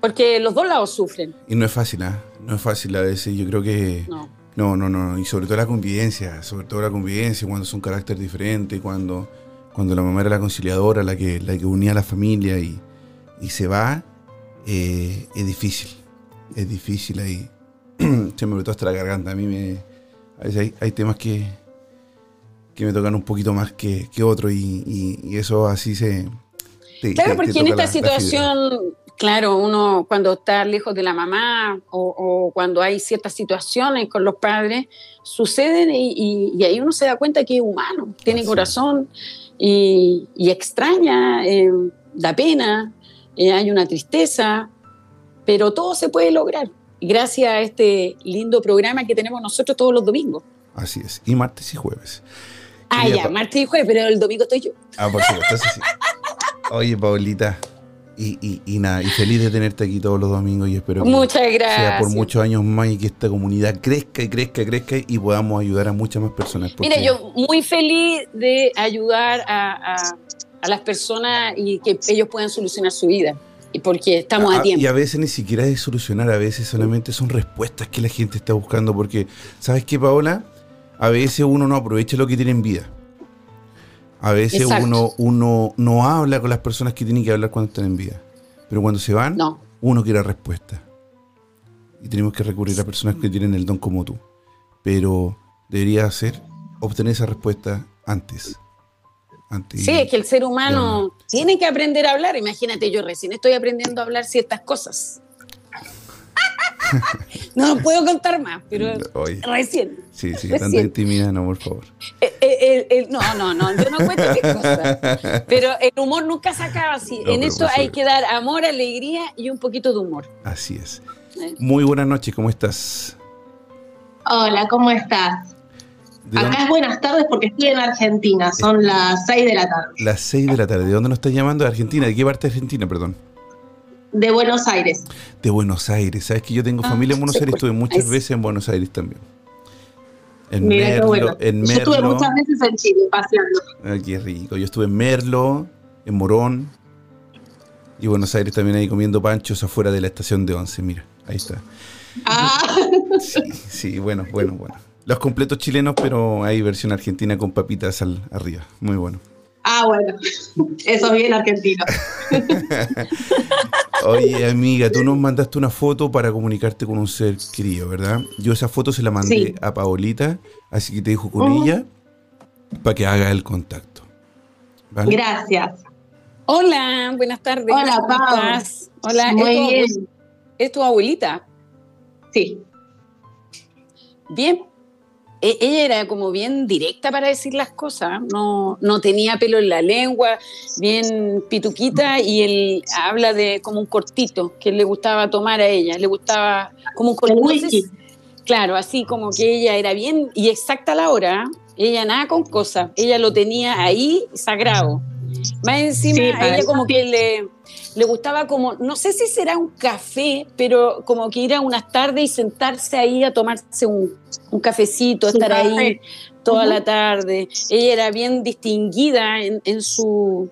Porque los dos lados sufren. Y no es fácil, ¿ah? No es fácil a veces. Yo creo que. No. No, no, no. Y sobre todo la convivencia. Sobre todo la convivencia cuando son carácter diferente. Cuando, cuando la mamá era la conciliadora, la que, la que unía a la familia y, y se va. eh, es difícil. Es difícil ahí. se me apretó hasta la garganta. A mí me. A veces hay, hay temas que. que me tocan un poquito más que, que otros. Y, y- y eso así se. te- Claro, te- te porque en esta la- la fibra. situación, claro, uno cuando está lejos de la mamá o, o cuando hay ciertas situaciones con los padres, suceden y, y- ahí uno se da cuenta que es humano, tiene Así corazón y, y extraña, eh, da pena, eh, hay una tristeza, pero todo se puede lograr. Gracias a este lindo programa que tenemos nosotros todos los domingos. Así es. Y martes y jueves. Ah, Quería ya, martes y jueves, pero el domingo estoy yo. Ah, por supuesto, sí. Oye, Paulita, y, y, y nada, y feliz de tenerte aquí todos los domingos y espero que Muchas sea gracias. por muchos años más y que esta comunidad crezca y crezca y crezca y podamos ayudar a muchas más personas. porque- Mira, yo muy feliz de ayudar a, a- a las personas y que ellos puedan solucionar su vida. Y porque estamos a, Ah, tiempo. Y a veces ni siquiera es solucionar, a veces solamente son respuestas que la gente está buscando. Porque, ¿sabes qué, Paola? A veces uno no aprovecha lo que tiene en vida. A veces Exacto. uno, uno no habla con las personas que tienen que hablar cuando están en vida. Pero cuando se van, No. uno quiere respuesta. Y tenemos que recurrir a personas que tienen el don como tú. Pero debería hacer obtener esa respuesta antes. Sí, es que el ser humano Ya. tiene que aprender a hablar. Imagínate, yo recién estoy aprendiendo a hablar ciertas cosas. no puedo contar más, pero Oye, recién. sí, sí, Recién. tanta intimidad, no, por favor. Eh, eh, el- el- no, no, no, yo no cuento qué cosas. Pero el humor nunca se acaba así. No, en por hay que dar amor, alegría y un poquito de humor. Así es. Eh. Muy buenas noches, ¿cómo estás? Hola, ¿cómo estás? ¿De Acá dónde- es buenas tardes porque estoy en Argentina, son las 6 de la tarde, Las 6 de la tarde. ¿De dónde nos estás llamando? ¿De Argentina? ¿De qué parte de Argentina, perdón? de Buenos Aires. De Buenos Aires. ¿Sabes que yo tengo Ah, familia en Buenos Aires? pues. Estuve muchas veces en Buenos Aires también. En Mira Merlo, bueno. en Yo estuve Merlo. muchas veces en Chile paseando. Ah, qué rico. Yo estuve en Merlo, en Morón. Y Buenos Aires también ahí comiendo panchos afuera de la estación de Once. Mira, ahí está. Ah, Sí, sí, bueno, bueno, bueno. Los completos chilenos, pero hay versión argentina con papitas al, arriba. Muy bueno. ah, bueno, eso es bien argentino. Oye, amiga, tú nos mandaste una foto para comunicarte con un ser querido, ¿verdad? Yo esa foto se la mandé Sí. a Paolita, así que te dejo con ella para que haga el contacto. ¿Vale? Gracias. Hola, buenas tardes. Hola, ¿Cómo Pau. Hola, Muy ¿es tu, bien. es tu abuelita? Sí, Bien. E- ella era como bien directa para decir las cosas, no, no tenía pelo en la lengua, bien pituquita y él habla de como un cortito que le gustaba tomar a ella, le gustaba como un cortito. Claro, así como que ella era bien y exacta a la hora, ella nada con cosas, ella lo tenía ahí sagrado. Más encima, Sí, a ella como que le, le gustaba como, no sé si será un café, pero como que ir a unas tardes y sentarse ahí a tomarse un, un cafecito, estar ahí toda la tarde. Ella era bien distinguida en, en su...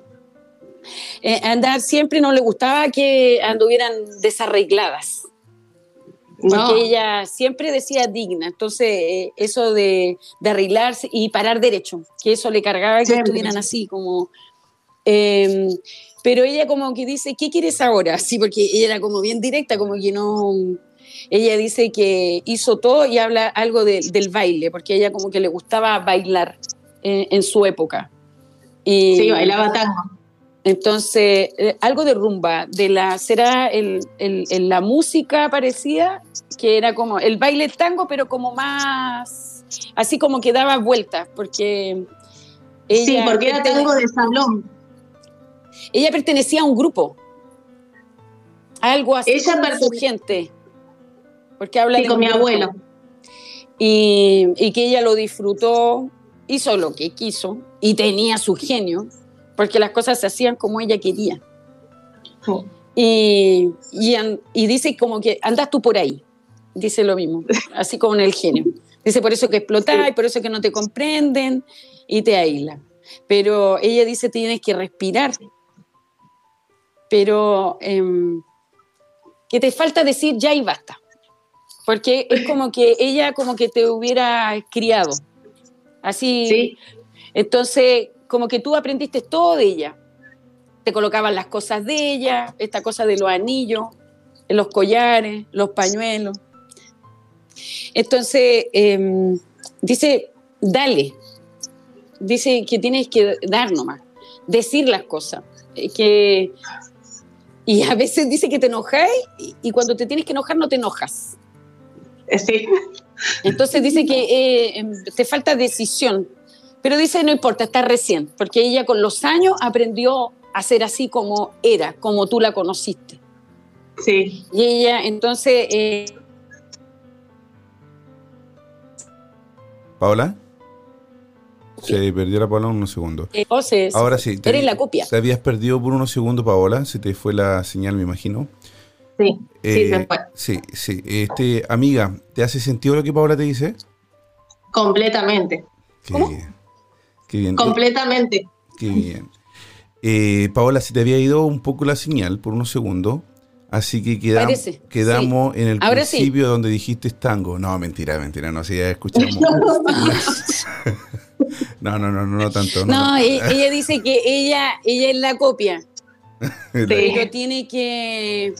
eh, andar siempre no le gustaba que anduvieran desarregladas porque No, ella siempre decía digna. Entonces, eh, eso de, de arreglarse y parar derecho, que eso le cargaba que Siempre. estuvieran así, como. eh, pero ella, como que dice, ¿qué quieres ahora? Sí, porque ella era como bien directa, como que no. Ella dice que hizo todo y habla algo de- del baile, porque ella, como que le gustaba bailar en su época. Y, sí, bailaba tango. entonces, eh, algo de rumba, de la, será el, el- el- la música parecida, que era como el baile tango, pero como más, así como que daba vueltas, porque ella, Sí, porque era tango de salón. ella pertenecía a un grupo, algo así Ella gente, porque habla Sí, de con mi abuelo. y, y que ella lo disfrutó, hizo lo que quiso y tenía su genio, porque las cosas se hacían como ella quería. Y, y, an- y dice como que andas tú por ahí, dice lo mismo, así como en el genio. Dice por eso que explotás, por eso que no te comprenden y te aíslan. Pero ella dice tienes que respirar. Pero em, que te falta decir ya y basta. Porque es como que ella como que te hubiera criado. Así. Sí, Entonces, como que tú aprendiste todo de ella. Te colocaban las cosas de ella, esta cosa de los anillos, los collares, los pañuelos. Entonces, em, dice, dale. Dice que tienes que dar nomás, decir las cosas. Que, y a veces dice que te enojáis y, y cuando te tienes que enojar no te enojas. Eh, sí. Entonces dice que eh, em, te falta decisión, pero dice no importa, está recién, porque ella con los años aprendió a ser así como era, como tú la conociste. Sí, Y ella entonces, eh, ¿Paola? Se perdió la Paola unos segundos. entonces Ahora sí. te eres la copia. Te habías perdido por unos segundos, Paola. Se te fue la señal, me imagino. Sí, sí, Eh, se fue. sí, sí. Este, amiga, ¿te hace sentido lo que Paola te dice? Completamente, Qué ¿Cómo? bien. Qué bien. Eh, completamente. Qué bien. Eh, Paola, se te había ido un poco la señal por unos segundos. Así que quedam- Parece, quedamos en el Ahora sí. principio donde dijiste tango. No, mentira, mentira, no, sí, ya escuchamos. no, no, no, no, no tanto. No, No, e- ella dice que ella, ella es la copia, pero tiene que,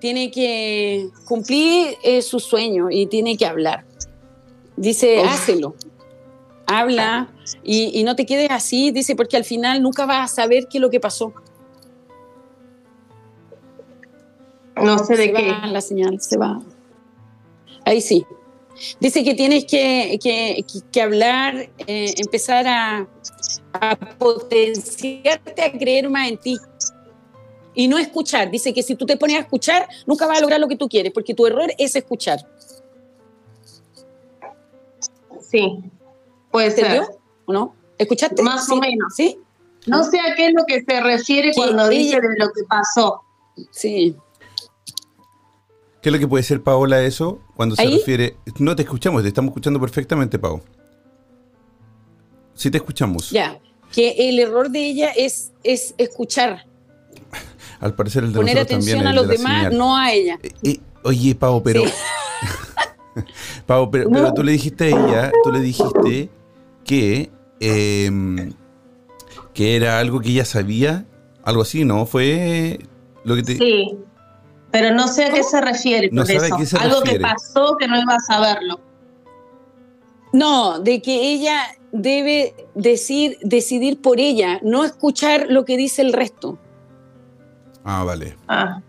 tiene que cumplir eh, su sueño y tiene que hablar. Dice, Uf. hácelo, habla y, y no te quedes así, dice, porque al final nunca vas a saber qué es lo que pasó. No sé de se qué. va la señal, se va. Ahí sí. Dice que tienes que, que- que- que hablar, eh, empezar a, a potenciarte, a creer más en ti. Y no escuchar. Dice que si tú te pones a escuchar, nunca vas a lograr lo que tú quieres, porque tu error es escuchar. Sí, puede ser. ¿Entendió? ¿O no? ¿Escuchaste? Más o menos. Sí, No sé a qué es lo que se refiere Que cuando dice ella- de lo que pasó. sí. ¿Qué es lo que puede ser, Paola, eso? Cuando se refiere. No te escuchamos, te estamos escuchando perfectamente, Pau. Sí te escuchamos. Ya. Que el error de ella es, es escuchar, Al parecer el de poner nosotros atención también, a los de demás, no a ella. Eh, eh, oye, Pau, pero. Sí. Pau, pero, pero tú le dijiste a ella, tú le dijiste que. em, que era algo que ella sabía, algo así, ¿no? Fue lo que te. Sí, pero no sé a qué se refiere No por sabe a eso. qué se Algo refiere. que pasó que no iba a saberlo. No, de que ella debe decir, decidir por ella, no escuchar lo que dice el resto. Ah, vale. Ah,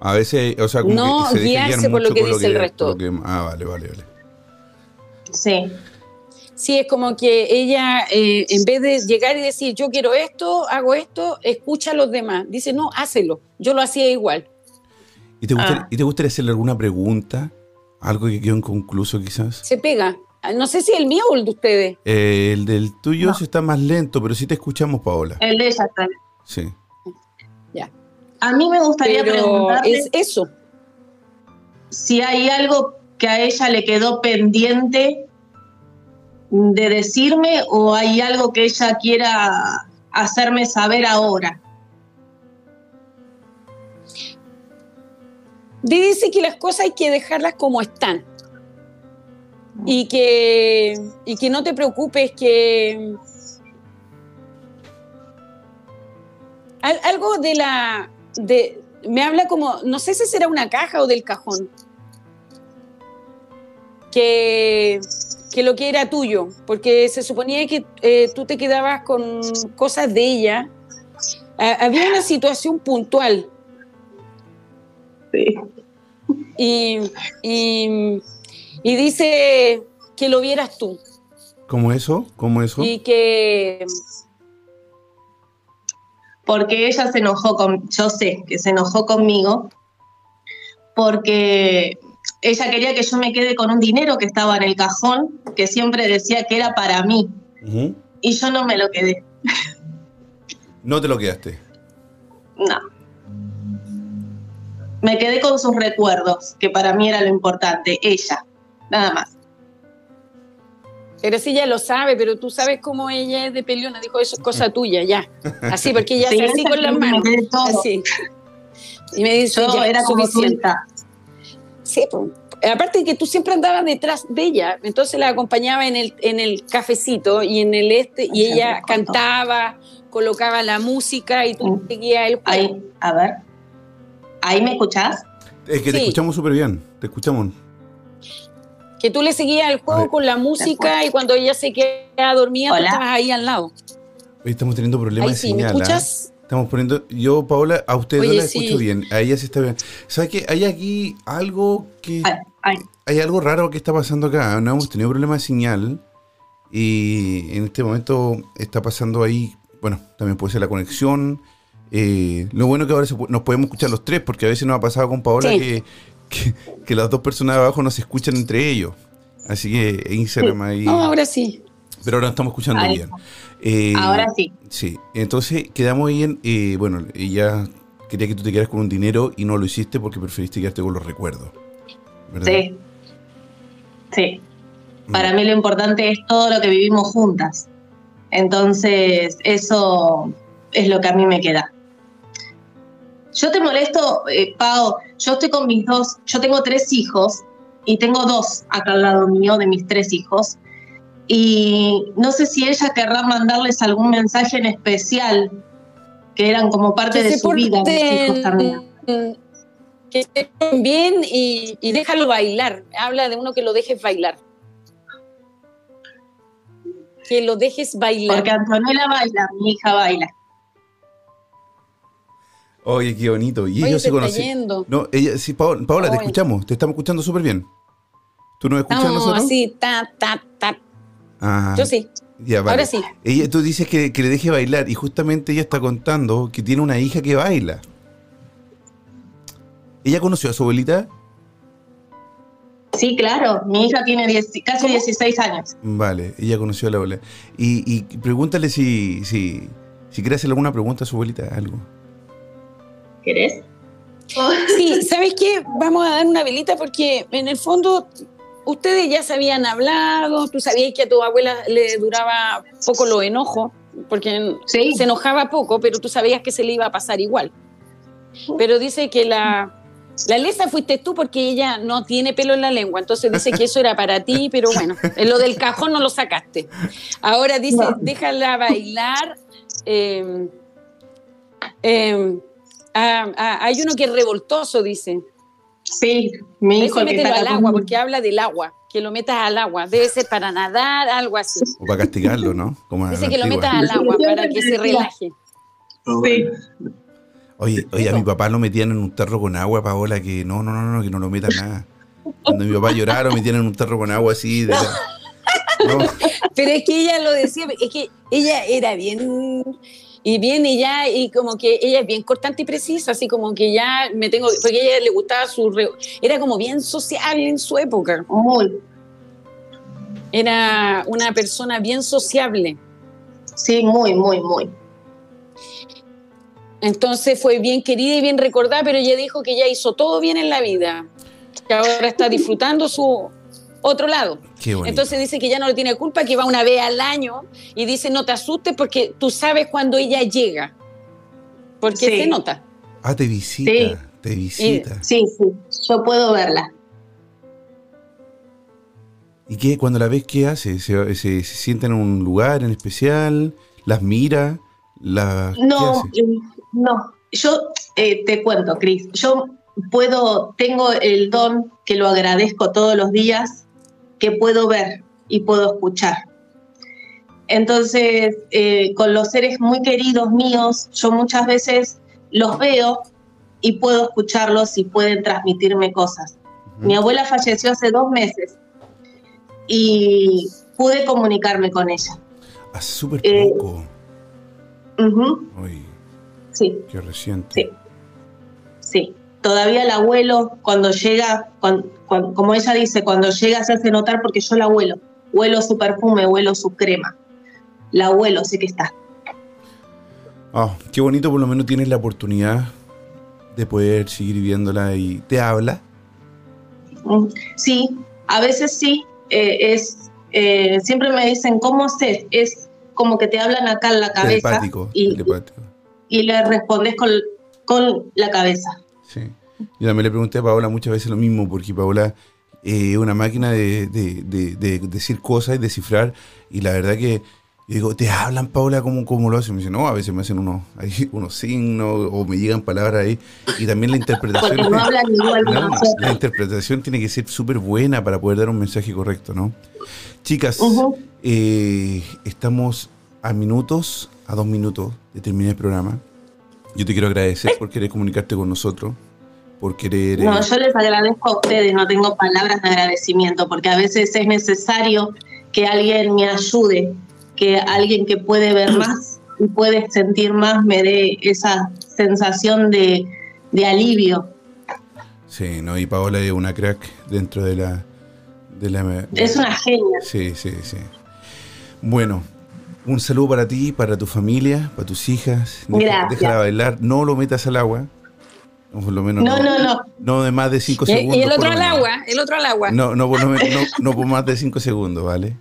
A veces, o sea, como No que se guiarse guiar por lo que dice el resto. que- ah, vale, vale, vale. sí. Sí, es como que ella, eh, en vez de llegar y decir, yo quiero esto, hago esto, escucha a los demás. Dice, no, hácelo. Yo lo hacía igual. ¿Y te, gustaría, Ah. ¿Y te gustaría hacerle alguna pregunta? Algo que quedó inconcluso, quizás. Se pega. No sé si el mío o el de ustedes. Eh, el del tuyo No. sí está más lento, pero sí te escuchamos, Paola. El de ella está. Sí. A mí me gustaría Pero preguntarle es eso. si hay algo que a ella le quedó pendiente de decirme o hay algo que ella quiera hacerme saber ahora. Dice que las cosas hay que dejarlas como están. Y que, y que no te preocupes, que Al- algo de la de me habla como no sé si será una caja o del cajón que que lo que era tuyo porque se suponía que eh, tú te quedabas con cosas de ella Ah, había una situación puntual Sí. y, y, y dice que lo vieras tú ¿Cómo eso? ¿Cómo eso? y que Porque ella se enojó con, yo sé que se enojó conmigo porque ella quería que yo me quede con un dinero que estaba en el cajón, que siempre decía que era para mí, y yo no me lo quedé. No te lo quedaste. No. Me quedé con sus recuerdos, que para mí era lo importante, ella, nada más. Pero sí, ella lo sabe, pero tú sabes cómo ella es de peleona. Dijo, eso es cosa tuya, ya. Así, porque ella Sí, hace así con las manos. todo. Así. Y me dice, Yo ya, era suficiente. Sí, pues. Aparte de que tú siempre andabas detrás de ella, entonces la acompañaba en el, en el cafecito y en el este, y Ay, ella cantaba, colocaba la música y tú Mm. seguías el juego. Ahí, a ver. ¿Ahí me escuchás? Es que te escuchamos súper bien. Te escuchamos. Que tú le seguías el juego con la música y cuando ella se quedaba dormida, tú estabas ahí al lado. Hoy estamos teniendo problemas Ahí de sí, ¿me señal. ¿ah? escuchas? Estamos poniendo. Yo, Paola, a usted no Oye, la escucho bien. A ella sí está bien. ¿Sabes qué? Hay aquí algo que. Ay, ay. Hay algo raro que está pasando acá. No hemos tenido problemas de señal. Y en este momento está pasando ahí. Bueno, también puede ser la conexión. Eh, lo bueno que ahora se nos podemos escuchar los tres, porque a veces nos ha pasado con Paola Sí. que, que, que las dos personas de abajo no se escuchan entre ellos. Así que Instagram ahí. No, ahora sí. Pero ahora estamos escuchando Ahí. bien. Eh, Ahora sí. Sí, entonces quedamos ahí en, eh, bueno, ella quería que tú te quedaras con un dinero y no lo hiciste porque preferiste quedarte con los recuerdos. ¿verdad? Sí. Sí. Mm. Para mí lo importante es todo lo que vivimos juntas. Entonces, eso es lo que a mí me queda. Yo te molesto, eh, Pau, yo estoy con mis dos, yo tengo tres hijos y tengo dos acá al lado mío de mis tres hijos. Y no sé si ella querrá mandarles algún mensaje en especial, que eran como parte Que de su vida, mis hijos también. que estén bien y, y déjalo bailar. Habla de uno que lo dejes bailar. Que lo dejes bailar. Porque Antonella baila, mi hija baila. Oye, qué bonito. Y Oye, ellos se conocen. No, ella, sí, Paola, Paola, te escuchamos. Te estamos escuchando súper bien. ¿Tú nos escuchas a Estamos nosotros? así, ta, ta, ta. Ah, Yo sí. Ya, vale. Ahora sí. Ella, tú dices que, que le deje bailar y justamente ella está contando que tiene una hija que baila. ¿Ella conoció a su abuelita? Sí, claro, mi hija tiene 10 casi 16 años. Vale, ella conoció a la abuela. Y, y pregúntale si, si, si quiere hacerle alguna pregunta a su abuelita, algo. ¿Querés? Sí, ¿sabes qué? Vamos a dar una velita porque en el fondo ustedes ya se habían hablado, tú sabías que a tu abuela le duraba poco los enojos, porque Sí. se enojaba poco, pero tú sabías que se le iba a pasar igual. Pero dice que la, la lesa fuiste tú porque ella no tiene pelo en la lengua, entonces dice que eso era para ti, pero bueno, en lo del cajón no lo sacaste. Ahora dice, No. déjala bailar. eh, eh, ah, ah, hay uno que es revoltoso, dice. Sí, mi hijo que al agua, porque habla del agua, que lo metas al agua. Debe ser para nadar, algo así. O para castigarlo, ¿no? Como Dice que lo metas al agua para que se relaje. Sí. Oye, oye, a mi papá lo metían en un tarro con agua, Paola, que no, no, no, no, que no lo metan nada. Cuando mi papá llorara, lo metían en un tarro con agua así. de la- No, Pero es que ella lo decía, es que ella era bien y bien y ya y como que ella es bien cortante y precisa, así como que ya me tengo, porque a ella le gustaba su, re- era como bien social en su época, Muy. era una persona bien sociable. Sí, muy, muy, muy. Entonces fue bien querida y bien recordada, pero ella dijo que ya hizo todo bien en la vida, que ahora está disfrutando su otro lado. Entonces dice que ya no le tiene culpa, que va una vez al año y dice no te asustes porque tú sabes cuando ella llega, porque Sí. se nota. ah, te visita, Sí. te visita. Sí, sí, yo puedo verla. ¿Y qué, cuando la ves, qué hace? ¿Se, se, se sienta en un lugar en especial? ¿Las mira? La, ¿qué No, eh, no. Yo eh, te cuento, Cris. Yo puedo, tengo el don que lo agradezco todos los días, que puedo ver y puedo escuchar. Entonces, eh, con los seres muy queridos míos, yo muchas veces los veo y puedo escucharlos y pueden transmitirme cosas. Mi abuela falleció hace dos meses y pude comunicarme con ella. Hace súper eh, poco. Uy, sí. qué reciente. Sí. Sí, todavía el abuelo cuando llega, como ella dice, cuando llega se hace notar porque yo la huelo. Huelo su perfume, huelo su crema. La huelo, sé que está. Ah, qué bonito, por lo menos tienes la oportunidad de poder seguir viéndola y te habla. Mm, Sí, a veces sí. eh, es, eh, siempre me dicen, ¿cómo sé? Es como que te hablan acá en la cabeza Telepático, y, telepático. y le respondes con, con la cabeza. Sí. Yo también le pregunté a Paola muchas veces lo mismo, porque Paola eh, es una máquina de, de- de- de decir cosas y descifrar, y la verdad que yo digo, ¿te hablan, Paola, cómo, cómo lo hacen? Me dice, no, a veces me hacen unos, ahí, unos signos o me llegan palabras ahí, y también la interpretación. No hablan igual No, la interpretación tiene que ser súper buena para poder dar un mensaje correcto, ¿no? Chicas, eh, estamos a minutos, a dos minutos de terminar el programa. Yo te quiero agradecer por querer comunicarte con nosotros, por querer... eh, No, yo les agradezco a ustedes, no tengo palabras de agradecimiento, porque a veces es necesario que alguien me ayude, que alguien que puede ver más y puede sentir más me dé esa sensación de, de alivio. Sí, no, y Paola es una crack dentro de la... De la Es una genia. Sí, sí, sí. Bueno, un saludo para ti, para tu familia, para tus hijas. Deja- Gracias. Déjala bailar, no lo metas al agua. O por lo menos No, no, no. no de más de cinco Y, segundos. y el otro al agua, el otro al agua. No, no, no, no por más de cinco segundos, ¿vale?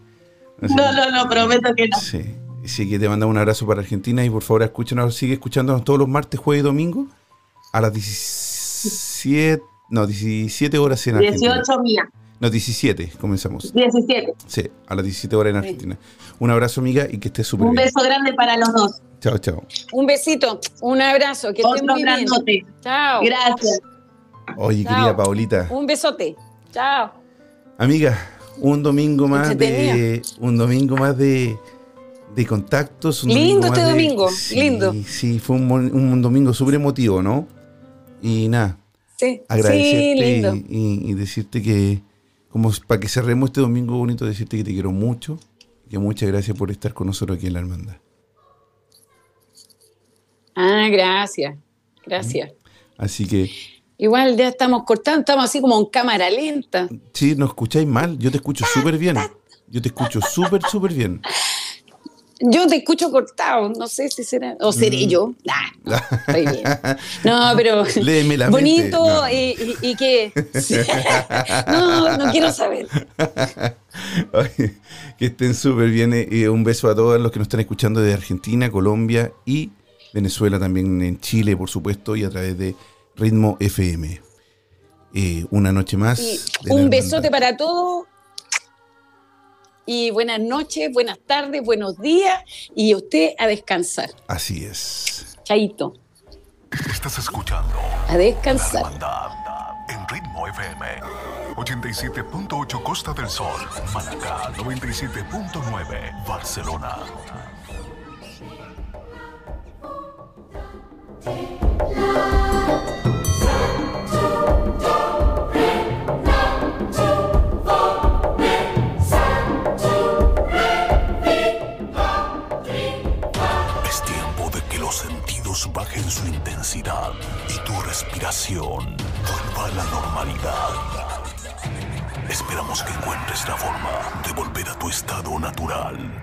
No, no, no, prometo que no. Sí. Así que te mandamos un abrazo para Argentina y por favor escúchanos, sigue escuchándonos todos los martes, jueves y domingo a las 17, no, 17 horas en Argentina. 18 mía. No, 17, comenzamos. 17. Sí, a las 17 horas en Argentina. Un abrazo, amiga, y que estés súper Un bien. beso grande para los dos. Chao, chao. Un besito, un abrazo, que estén muy bien. Chao. Gracias. Oye, Chao. querida Paulita. Un besote. Chao. Amiga, un domingo más de. Un domingo más de. De contactos. un Lindo este de- domingo, Sí, lindo. Sí, fue un, un domingo súper emotivo, ¿no? Y nada, Sí, agradecerte sí, lindo. y, y- decirte que, como para que cerremos este domingo bonito, decirte que te quiero mucho y que muchas gracias por estar con nosotros aquí en la hermandad. Ah, gracias. Gracias. Así que, Igual ya estamos cortando, estamos así como en cámara lenta. si no escucháis mal, yo te escucho súper bien. Yo te escucho súper, súper bien. Yo te escucho cortado, no sé si será, o Mm. seré yo. Nah, no, estoy bien. No, pero Léeme la bonito. No. y, y, y qué. No, no quiero saber. Oye, que estén súper bien. eh, y un beso a todos los que nos están escuchando de Argentina, Colombia y Venezuela, también en Chile, por supuesto, y a través de Ritmo FM. Eh, una noche más. Un besote para todos. Y buenas noches, buenas tardes, buenos días. Y usted a descansar. Así es. Chaito. Estás escuchando A descansar. En Ritmo FM 87.8 Costa del Sol, Manacá 97.9 Barcelona. Es tiempo de que los sentidos bajen su intensidad y tu respiración vuelva a la normalidad. Esperamos que encuentres la forma de volver a tu estado natural.